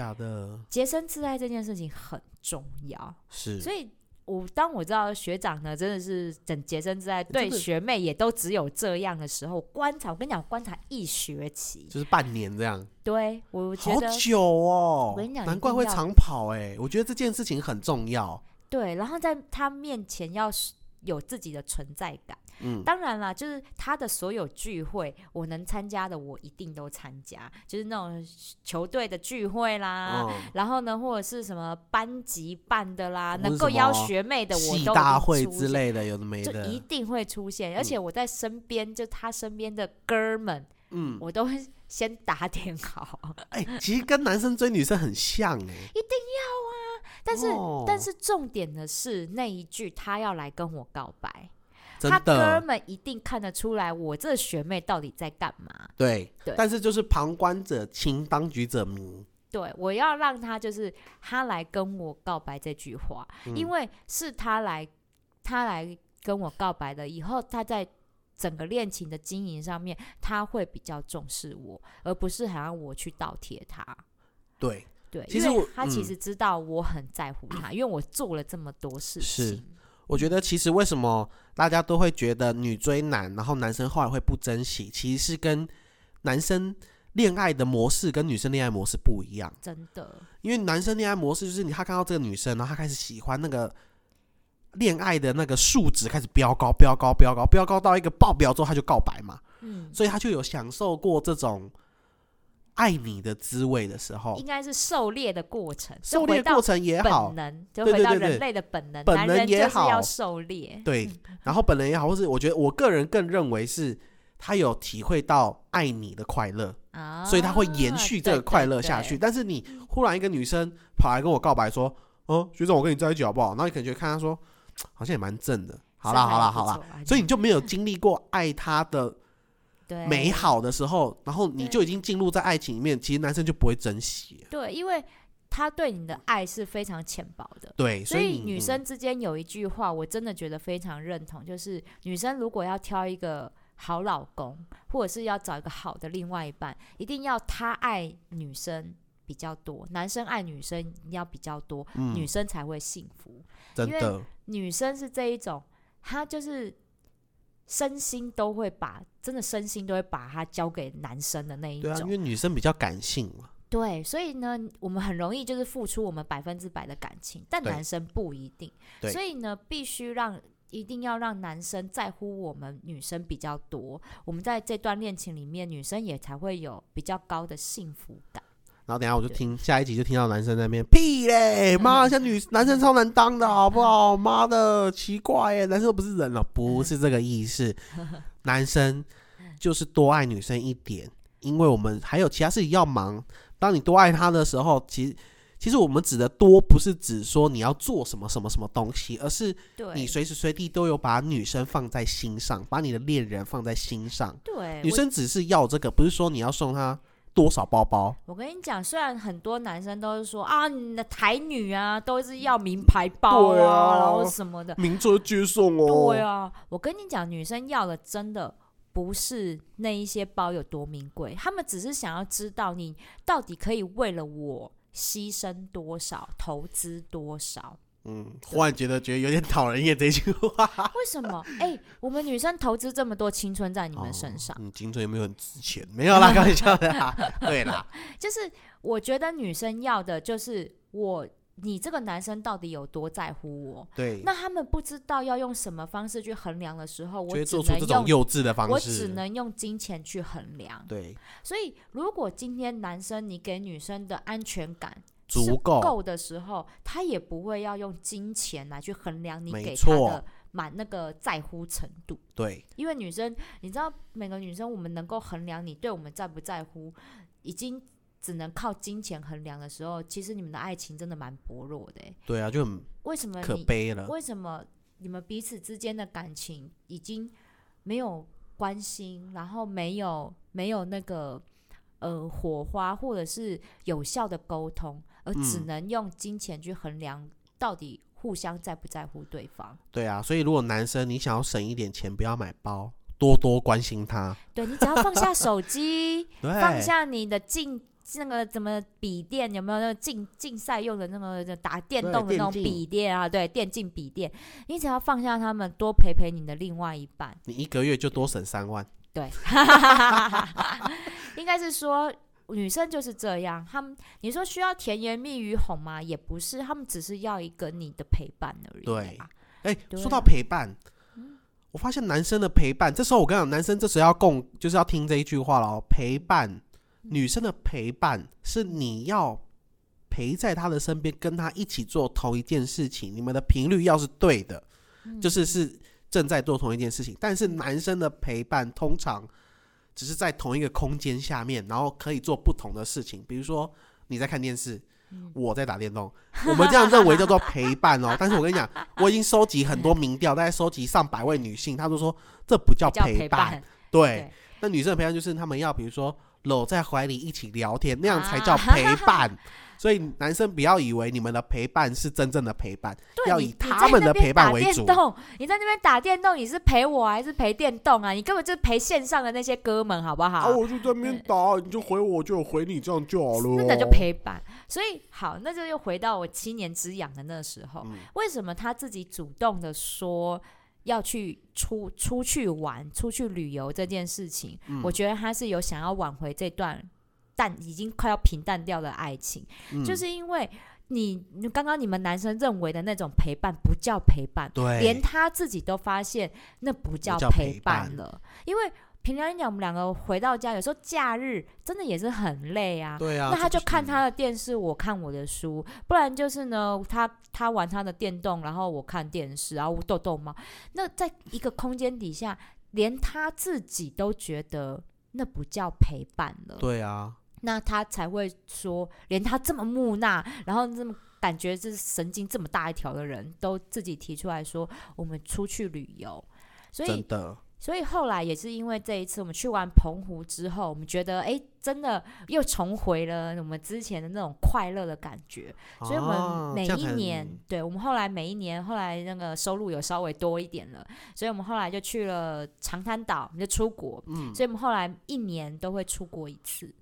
Speaker 3: 洁身自爱这件事情很重要，
Speaker 1: 是，
Speaker 3: 所以。我当我知道学长呢真的是整洁身自爱，对学妹也都只有这样的时候，观察我跟你讲，观察一学期，
Speaker 1: 就是半年这样，
Speaker 3: 对我觉
Speaker 1: 好
Speaker 3: 得
Speaker 1: 久哦。
Speaker 3: 我跟你讲，
Speaker 1: 难怪会长跑哎，我觉得这件事情很重要，
Speaker 3: 对，然后在他面前要是有自己的存在感。
Speaker 1: 嗯，
Speaker 3: 当然啦，就是他的所有聚会，我能参加的，我一定都参加，就是那种球队的聚会啦。
Speaker 1: 哦
Speaker 3: 然后呢，或者是什么班级办的啦，能够邀学妹的，我都一定
Speaker 1: 大会之类的，有的没
Speaker 3: 就
Speaker 1: 的，
Speaker 3: 一定会出现。而且我在身边，就他身边的哥们，
Speaker 1: 嗯，
Speaker 3: 我都会先打点好。
Speaker 1: 哎，其实跟男生追女生很像哎，
Speaker 3: 但是，
Speaker 1: 哦
Speaker 3: 但是重点的是那一句，他要来跟我告白。他哥们一定看得出来，我这学妹到底在干嘛。
Speaker 1: 对
Speaker 3: 对，
Speaker 1: 但是就是旁观者清，当局者迷，
Speaker 3: 对我要让他就是他来跟我告白这句话，
Speaker 1: 嗯
Speaker 3: 因为是他来他来跟我告白的，以后他在整个恋情的经营上面，他会比较重视我，而不是好像我去倒贴他。
Speaker 1: 对，
Speaker 3: 对，
Speaker 1: 其实我
Speaker 3: 因为他其
Speaker 1: 嗯
Speaker 3: 实知道我很在乎他，因为我做了这么多事
Speaker 1: 是
Speaker 3: 情。
Speaker 1: 我觉得其实为什么大家都会觉得女追男，然后男生后来会不珍惜，其实是跟男生恋爱的模式跟女生恋爱模式不一样。
Speaker 3: 真的，
Speaker 1: 因为男生恋爱模式就是你他看到这个女生，然后他开始喜欢那个恋爱的那个数值开始飙高、飙高、飙高、飙高到一个爆表之后，他就告白嘛，
Speaker 3: 嗯，
Speaker 1: 所以他就有享受过这种爱你的滋味的时候
Speaker 3: 应，该是狩猎的过程，
Speaker 1: 狩猎过程也好
Speaker 3: 本，能，就回到人类的本能，
Speaker 1: 本能也好
Speaker 3: 要狩猎。
Speaker 1: 对，然后本能也好，或是我觉得我个人更认为是他有体会到爱你的快乐，
Speaker 3: 啊，
Speaker 1: 所以他会延续这个快乐下去。
Speaker 3: 对。对对
Speaker 1: 但是你忽然一个女生跑来跟我告白说：“哦，学长，我跟你在一起好不好？”然后你可能就看他说，好像也蛮正的。好啦，好啦，好啦，
Speaker 3: 啦
Speaker 1: 所以你就没有经历过爱他的
Speaker 3: 对
Speaker 1: 美好的时候，然后你就已经进入在爱情里面，其实男生就不会珍惜。
Speaker 3: 对，因为他对你的爱是非常浅薄的。
Speaker 1: 对，
Speaker 3: 所以女生之间有一句话，我真的觉得非常认同，就是女生如果要挑一个好老公，或者是要找一个好的另外一半，一定要他爱女生比较多，男生爱女生要比较多，
Speaker 1: 嗯
Speaker 3: 女生才会幸福。因为
Speaker 1: 真的
Speaker 3: 女生是这一种，她就是身心都会把，真的身心都会把它交给男生的那一
Speaker 1: 对啊，因。为女生比较感性嘛。
Speaker 3: 对，所以呢，我们很容易就是付出我们百分之百的感情，但男生不一定。所以呢，必须让。一定要让男生在乎我们女生比较多，我们在这段恋情里面，女生也才会有比较高的幸福感。
Speaker 1: 然后等下我就听下一集就听到男生在那边屁嘞，妈，像女男生超难当的好不好？妈的，奇怪耶，男生又不是人了，不是这个意思，男生就是多爱女生一点，因为我们还有其他事情要忙。当你多爱他的时候，其实其实我们指的多不是指说你要做什么什么什么东西，而是，你随时随地都有把女生放在心上，把你的恋人放在心上。
Speaker 3: 对
Speaker 1: 女生只是要这个，不是说你要送她多少包包。
Speaker 3: 我跟你讲，虽然很多男生都是说啊，你的台女啊，都是要名牌包
Speaker 1: 对啊
Speaker 3: 然后什么的。
Speaker 1: 名车接送哦。
Speaker 3: 对啊，我跟你讲，女生要的真的不是那一些包有多名贵，他们只是想要知道你到底可以为了我牺牲多少，投资多少。
Speaker 1: 嗯，忽然觉得觉得有点讨人厌这句话。
Speaker 3: 为什么？哎、我们女生投资这么多青春在你
Speaker 1: 你
Speaker 3: 们身上，
Speaker 1: 你青春有没有很值钱？没有啦，开玩笑的啦。对啦，
Speaker 3: 就是我觉得女生要的就是我，你这个男生到底有多在乎我？
Speaker 1: 对，
Speaker 3: 那他们不知道要用什么方式去衡量的时候，
Speaker 1: 就会
Speaker 3: 我只能
Speaker 1: 做出这种
Speaker 3: 用
Speaker 1: 幼稚的方式
Speaker 3: 我只
Speaker 1: 式。
Speaker 3: 能用金钱去衡量。
Speaker 1: 对，
Speaker 3: 所以，如果今天男生你给女生的安全感
Speaker 1: 足够
Speaker 3: 够的时候，他也不会要用金钱来去衡量你给他的满那个在乎程度。
Speaker 1: 对，
Speaker 3: 因为女生，你知道，每个女生我们能够衡量你对我们在不在乎，已经只能靠金钱衡量的时候，其实你们的爱情真的蛮薄弱的、欸。
Speaker 1: 对啊，就很
Speaker 3: 为什么
Speaker 1: 可
Speaker 3: 你
Speaker 1: 悲了。
Speaker 3: 为什么你们彼此之间的感情已经没有关心，然后没有没有那个呃火花，或者是有效的沟通，而只
Speaker 1: 嗯
Speaker 3: 能用金钱去衡量到底互相在不在乎对方？
Speaker 1: 对啊，所以如果男生你想要省一点钱，不要买包，多多关心他。
Speaker 3: 对你只要放下手机，放下你的竞那个怎么笔电有没有那个竞竞赛用的那个打电动的那种笔电啊？对，电竞笔电，你只要放下他们，多陪陪你的另外一半。
Speaker 1: 你一个月就多省三万。
Speaker 3: 对，应该是说女生就是这样，她们你说需要甜言蜜语哄吗？也不是，她们只是要一个你的陪伴而已、
Speaker 1: 对
Speaker 3: 啊。
Speaker 1: 哎、
Speaker 3: 对
Speaker 1: 说到陪伴，我发现男生的陪伴，这时候我跟你讲，男生这时候要共，就是要听这一句话了哦。陪伴，女生的陪伴是你要陪在他的身边，跟他一起做同一件事情，你们的频率要是对的，就是是正在做同一件事情。但是男生的陪伴通常只是在同一个空间下面，然后可以做不同的事情，比如说你在看电视。我在打电动，我们这样认为叫做陪伴哦。但是我跟你讲，我已经收集很多民调，大概收集上百位女性，她都说这不叫
Speaker 3: 叫
Speaker 1: 陪
Speaker 3: 伴，
Speaker 1: 对
Speaker 3: 对，
Speaker 1: 那女生的陪伴就是她们要比如说搂在怀里一起聊天，那样才
Speaker 3: 啊
Speaker 1: 叫陪伴。所以男生不要以为你们的陪伴是真正的陪伴，要以他们的陪伴为主。
Speaker 3: 电动，你在那边打电动，你是陪我还是陪电动啊？你根本就是陪线上的那些哥们，好不好？
Speaker 1: 啊，我就在那边打，你就回我，就回你，这样就好了。
Speaker 3: 那个就陪伴。所以好，那就又回到我七年之痒的那时候，
Speaker 1: 嗯
Speaker 3: 为什么他自己主动的说要去出出去玩、出去旅游这件事情？
Speaker 1: 嗯
Speaker 3: 我觉得他是有想要挽回这段淡已经快要平淡掉的爱情，
Speaker 1: 嗯
Speaker 3: 就是因为。你你刚刚你们男生认为的那种陪伴不叫陪伴，
Speaker 1: 对，
Speaker 3: 连他自己都发现那不叫
Speaker 1: 叫
Speaker 3: 陪
Speaker 1: 陪伴
Speaker 3: 伴了，因为平常讲我们两个回到家，有时候假日真的也是很累啊。
Speaker 1: 对啊，
Speaker 3: 那他就看他的电视，我看我的书，不然就是呢，他他玩他的电动，然后我看电视，然后逗逗猫。那在一个空间底下，连他自己都觉得那不叫陪伴了。
Speaker 1: 对啊，
Speaker 3: 那他才会说，连他这么木讷，然后这么感觉这是神经这么大一条的人，都自己提出来说，我们出去旅游。所以
Speaker 1: 真，的，
Speaker 3: 所以后来也是因为这一次我们去完澎湖之后，我们觉得，哎，真的又重回了我们之前的那种快乐的感觉。所以我
Speaker 1: 啊
Speaker 3: 们每一年，对我们后来每一年，后来那个收入有稍微多一点了，所以我们后来就去了长滩岛，我们就出国。
Speaker 1: 嗯，
Speaker 3: 所以我们后来一年都会出国一次。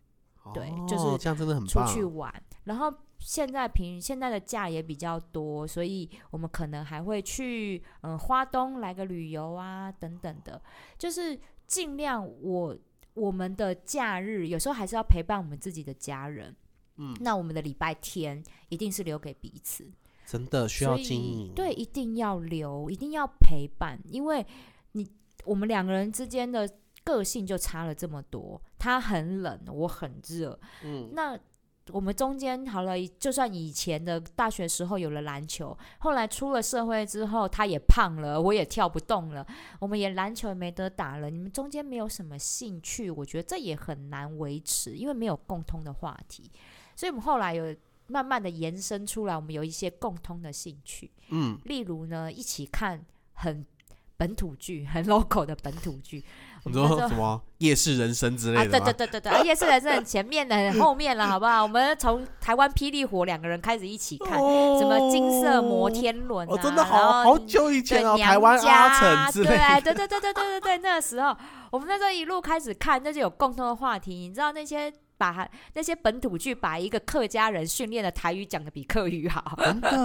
Speaker 3: 对
Speaker 1: 哦
Speaker 3: 就是
Speaker 1: 这样真的很
Speaker 3: 出。去玩，然后现在平现在的假也比较多，所以我们可能还会去嗯花东来个旅游啊等等的，就是尽量我我们的假日有时候还是要陪伴我们自己的家人，
Speaker 1: 嗯，
Speaker 3: 那我们的礼拜天一定是留给彼此，
Speaker 1: 真的需要经营。
Speaker 3: 对，一定要留，一定要陪伴，因为你我们两个人之间的个性就差了这么多，他很冷，我很热，
Speaker 1: 嗯，
Speaker 3: 那我们中间好了，就算以前的大学时候有了篮球，后来出了社会之后，他也胖了，我也跳不动了，我们也篮球也没得打了。你们中间没有什么兴趣，我觉得这也很难维持，因为没有共通的话题。所以我们后来有慢慢的延伸出来，我们有一些共通的兴趣，
Speaker 1: 嗯，
Speaker 3: 例如呢，一起看很本土剧、很 local 的本土剧。我
Speaker 1: 你说什么夜市人生之类的对？
Speaker 3: 对对对对，夜市人生很前面的、很后面了，好不好？我们从台湾霹雳火两个人开始一起看，什么金色摩天轮啊，
Speaker 1: 哦，真的好好久以前哦，
Speaker 3: 对娘
Speaker 1: 台湾
Speaker 3: 家
Speaker 1: 阿成之类的。
Speaker 3: 对对对对对对对，那个时候我们那时候一路开始看，那就有共同的话题。你知道那些把那些本土剧把一个客家人训练的台语讲的比客语好，
Speaker 1: 真的
Speaker 3: 对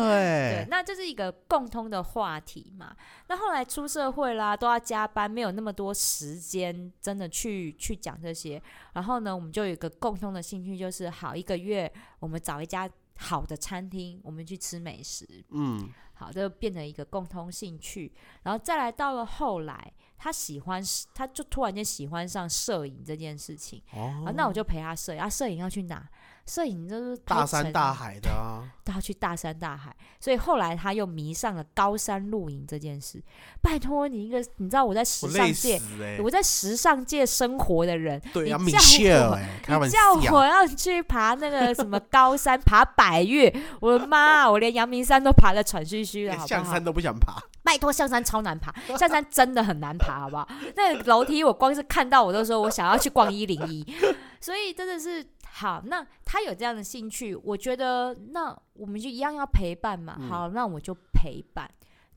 Speaker 1: 哎，，
Speaker 3: 那这是一个共通的话题嘛。那后来出社会啦，都要加班，没有那么多时间真的去去讲这些。然后呢，我们就有一个共通的兴趣，就是好一个月我们找一家好的餐厅，我们去吃美食。
Speaker 1: 嗯，
Speaker 3: 好，这就变成一个共通兴趣。然后再来到了后来，他喜欢，他就突然间喜欢上摄影这件事情。
Speaker 1: 哦
Speaker 3: 啊，那我就陪他摄影。啊，摄影要去哪？摄影就是
Speaker 1: 大山大海的啊，
Speaker 3: 都要去大山大海，所以后来他又迷上了高山露营这件事。拜托你一个，你知道我在时尚界，我在时尚界生活的人，
Speaker 1: 对啊，
Speaker 3: 你叫
Speaker 1: 米歇尔
Speaker 3: 我
Speaker 1: 哎，开玩
Speaker 3: 你叫，我要去爬那个什么高山，爬百越，我的妈啊！我连阳明山都爬得喘吁吁的，好不好
Speaker 1: 象山？都不想爬。
Speaker 3: 拜托，象山超难爬，象山真的很难爬，好不好？那个楼梯我光是看到我都说我想要去逛一零一，所以真的是好。那他有这样的兴趣，我觉得那我们就一样要陪伴嘛。
Speaker 1: 嗯
Speaker 3: 好，那我就陪伴，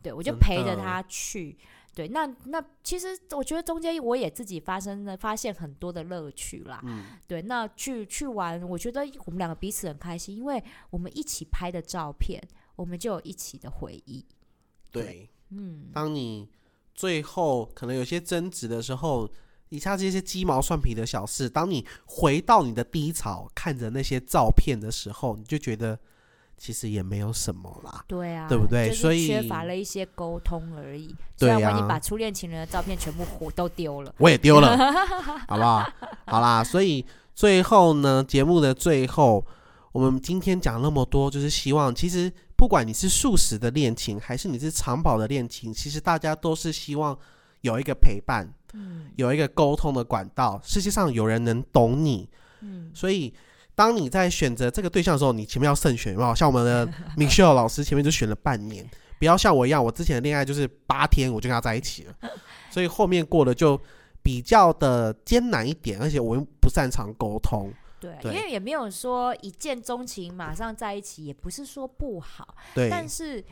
Speaker 3: 对我就
Speaker 1: 真
Speaker 3: 陪着他去。对，那那其实我觉得中间我也自己发生了发现很多的乐趣啦。
Speaker 1: 嗯，
Speaker 3: 对，那去去玩，我觉得我们两个彼此很开心，因为我们一起拍的照片，我们就有一起的回忆。
Speaker 1: 对。
Speaker 3: 嗯，
Speaker 1: 当你最后可能有些争执的时候，以下这些鸡毛蒜皮的小事，当你回到你的低潮，看着那些照片的时候，你就觉得其实也没有什么啦。
Speaker 3: 对啊，
Speaker 1: 对不对所以
Speaker 3: 缺乏了一些沟通而已。
Speaker 1: 对
Speaker 3: 虽然我已经
Speaker 1: 啊
Speaker 3: 把初恋情人的照片全部火都丢了。
Speaker 1: 我也丢了，好不好？好啦，所以最后呢，节目的最后，我们今天讲那么多，就是希望，其实不管你是素食的恋情，还是你是长跑的恋情，其实大家都是希望有一个陪伴，
Speaker 3: 嗯。
Speaker 1: 有一个沟通的管道，世界上有人能懂你，
Speaker 3: 嗯，
Speaker 1: 所以。当你在选择这个对象的时候，你前面要慎选，有没有？像我们的 Michelle 老师前面就选了半年，不要像我一样，我之前的恋爱就是八天我就跟他在一起了，所以后面过得就比较的艰难一点，而且我又不擅长沟通，
Speaker 3: 对，
Speaker 1: 对。
Speaker 3: 因为也没有说一见钟情马上在一起，也不是说不好，
Speaker 1: 对，
Speaker 3: 但是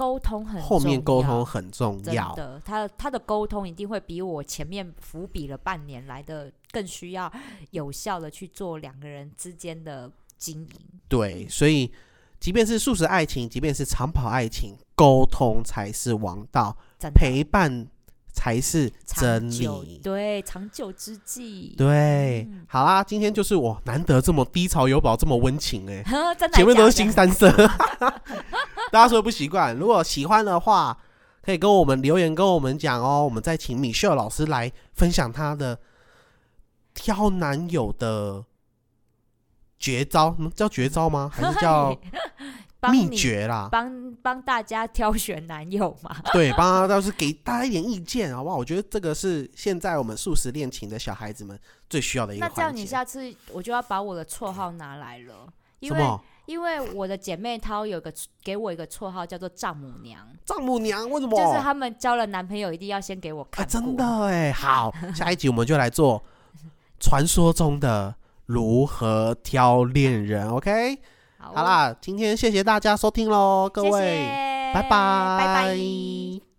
Speaker 3: 沟通很
Speaker 1: 后面沟
Speaker 3: 重要
Speaker 1: 通很重
Speaker 3: 真
Speaker 1: 要，
Speaker 3: 的，他他的沟通一定会比我前面伏笔了半年来的更需要有效的去做两个人之间的经营。
Speaker 1: 对，所以即便是素食爱情，即便是长跑爱情，沟通才是王道，陪伴才是真理。
Speaker 3: 对长久之计。
Speaker 1: 对，
Speaker 3: 嗯
Speaker 1: 好啦，今天就是我难得这么低潮有宝，这么温情哎、
Speaker 3: 真的
Speaker 1: 前面都是新三色，大家说不习惯。如果喜欢的话，可以跟我们留言跟我们讲哦，我们再请米秀老师来分享他的挑男友的绝招，嗯叫绝招吗？还是叫 秘
Speaker 3: 帮你
Speaker 1: 诀啦？
Speaker 3: 帮帮大家挑选男友嘛？
Speaker 1: 对，帮他倒是给大家一点意见，好不好？我觉得这个是现在我们素食恋情的小孩子们最需要的一个
Speaker 3: 那这样。你下次我就要把我的绰号拿来了，因为因为我的姐妹她有个给我一个绰号叫做丈母娘，
Speaker 1: 丈母娘？为什么？
Speaker 3: 就是他们交了男朋友一定要先给我
Speaker 1: 啊，
Speaker 3: 看、
Speaker 1: 真的。哎，好，下一集我们就来做传说中的如何挑恋人
Speaker 3: 哦
Speaker 1: ，OK？
Speaker 3: 好。
Speaker 1: 好啦，今天谢谢大家收听喽，各
Speaker 3: 谢
Speaker 1: 位，
Speaker 3: 谢
Speaker 1: 拜拜，
Speaker 3: 拜拜。